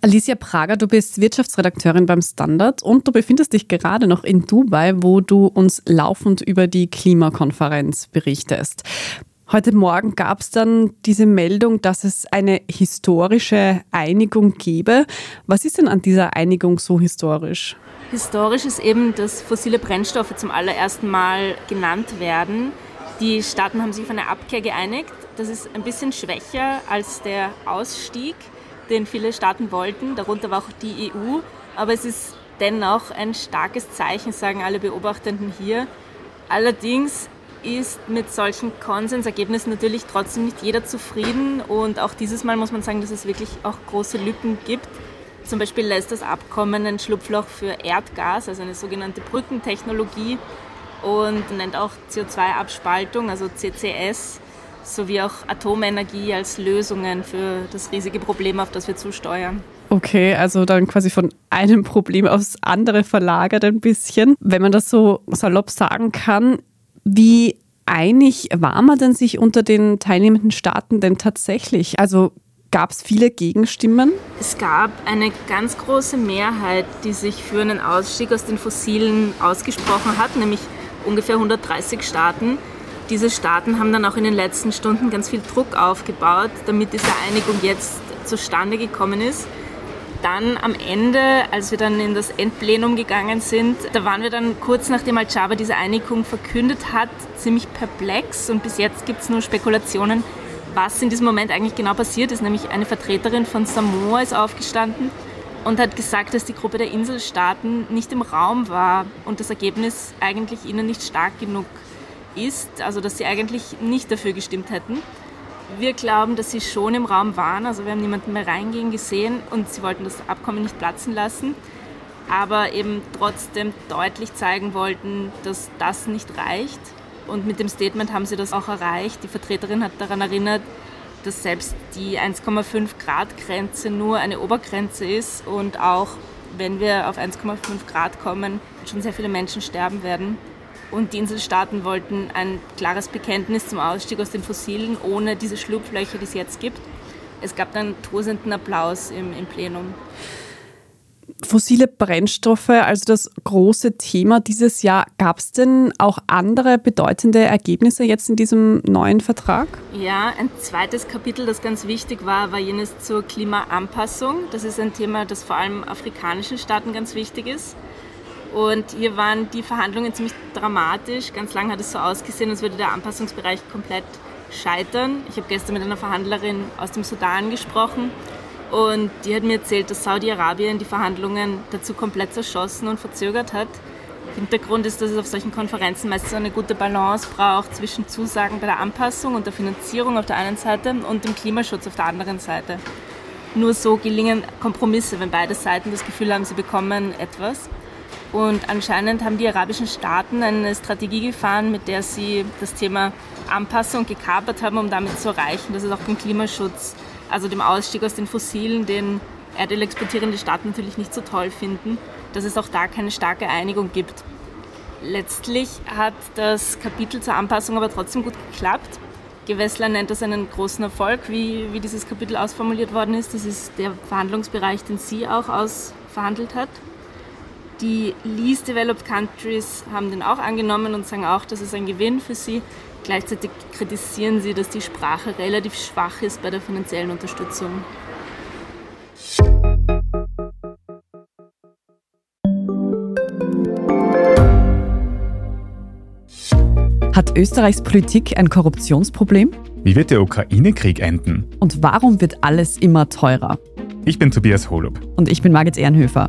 Alicia Prager, du bist Wirtschaftsredakteurin beim Standard und du befindest dich gerade noch in Dubai, wo du uns laufend über die Klimakonferenz berichtest. Heute Morgen gab es dann diese Meldung, dass es eine historische Einigung gebe. Was ist denn an dieser Einigung so historisch? Historisch ist eben, dass fossile Brennstoffe zum allerersten Mal genannt werden. Die Staaten haben sich auf eine Abkehr geeinigt. Das ist ein bisschen schwächer als der Ausstieg den viele Staaten wollten, darunter war auch die EU. Aber es ist dennoch ein starkes Zeichen, sagen alle Beobachtenden hier. Allerdings ist mit solchen Konsensergebnissen natürlich trotzdem nicht jeder zufrieden und auch dieses Mal muss man sagen, dass es wirklich auch große Lücken gibt. Zum Beispiel lässt das Abkommen ein Schlupfloch für Erdgas, also eine sogenannte Brückentechnologie und nennt auch CO2-Abspaltung, also CCS, sowie auch Atomenergie als Lösungen für das riesige Problem, auf das wir zusteuern. Okay, also dann quasi von einem Problem aufs andere verlagert ein bisschen. Wenn man das so salopp sagen kann, wie einig war man denn sich unter den teilnehmenden Staaten denn tatsächlich? Also gab es viele Gegenstimmen? Es gab eine ganz große Mehrheit, die sich für einen Ausstieg aus den Fossilen ausgesprochen hat, nämlich ungefähr 130 Staaten. Diese Staaten haben dann auch in den letzten Stunden ganz viel Druck aufgebaut, damit diese Einigung jetzt zustande gekommen ist. Dann am Ende, als wir dann in das Endplenum gegangen sind, da waren wir dann kurz nachdem Al-Jaber diese Einigung verkündet hat, ziemlich perplex und bis jetzt gibt es nur Spekulationen, was in diesem Moment eigentlich genau passiert ist. Nämlich eine Vertreterin von Samoa ist aufgestanden und hat gesagt, dass die Gruppe der Inselstaaten nicht im Raum war und das Ergebnis eigentlich ihnen nicht stark genug ist, also dass sie eigentlich nicht dafür gestimmt hätten. Wir glauben, dass sie schon im Raum waren, also wir haben niemanden mehr reingehen gesehen und sie wollten das Abkommen nicht platzen lassen, aber eben trotzdem deutlich zeigen wollten, dass das nicht reicht. Und mit dem Statement haben sie das auch erreicht. Die Vertreterin hat daran erinnert, dass selbst die 1,5 Grad Grenze nur eine Obergrenze ist und auch wenn wir auf 1,5 Grad kommen, schon sehr viele Menschen sterben werden. Und die Inselstaaten wollten ein klares Bekenntnis zum Ausstieg aus den Fossilen ohne diese Schlupflöcher, die es jetzt gibt. Es gab dann tosenden Applaus im, im Plenum. Fossile Brennstoffe, also das große Thema dieses Jahr. Gab es denn auch andere bedeutende Ergebnisse jetzt in diesem neuen Vertrag? Ja, ein zweites Kapitel, das ganz wichtig war, war jenes zur Klimaanpassung. Das ist ein Thema, das vor allem afrikanischen Staaten ganz wichtig ist. Und hier waren die Verhandlungen ziemlich dramatisch. Ganz lange hat es so ausgesehen, als würde der Anpassungsbereich komplett scheitern. Ich habe gestern mit einer Verhandlerin aus dem Sudan gesprochen und die hat mir erzählt, dass Saudi-Arabien die Verhandlungen dazu komplett zerschossen und verzögert hat. Hintergrund ist, dass es auf solchen Konferenzen meistens eine gute Balance braucht zwischen Zusagen bei der Anpassung und der Finanzierung auf der einen Seite und dem Klimaschutz auf der anderen Seite. Nur so gelingen Kompromisse, wenn beide Seiten das Gefühl haben, sie bekommen etwas. Und anscheinend haben die arabischen Staaten eine Strategie gefahren, mit der sie das Thema Anpassung gekapert haben, um damit zu erreichen, dass es auch den Klimaschutz, also dem Ausstieg aus den Fossilen, den Erdöl exportierende Staaten natürlich nicht so toll finden, dass es auch da keine starke Einigung gibt. Letztlich hat das Kapitel zur Anpassung aber trotzdem gut geklappt. Gewessler nennt das einen großen Erfolg, wie, wie dieses Kapitel ausformuliert worden ist. Das ist der Verhandlungsbereich, den sie auch ausverhandelt hat. Die Least Developed Countries haben den auch angenommen und sagen auch, das ist ein Gewinn für sie. Gleichzeitig kritisieren sie, dass die Sprache relativ schwach ist bei der finanziellen Unterstützung. Hat Österreichs Politik ein Korruptionsproblem? Wie wird der Ukraine-Krieg enden? Und warum wird alles immer teurer? Ich bin Tobias Holub. Und ich bin Margit Ehrenhöfer.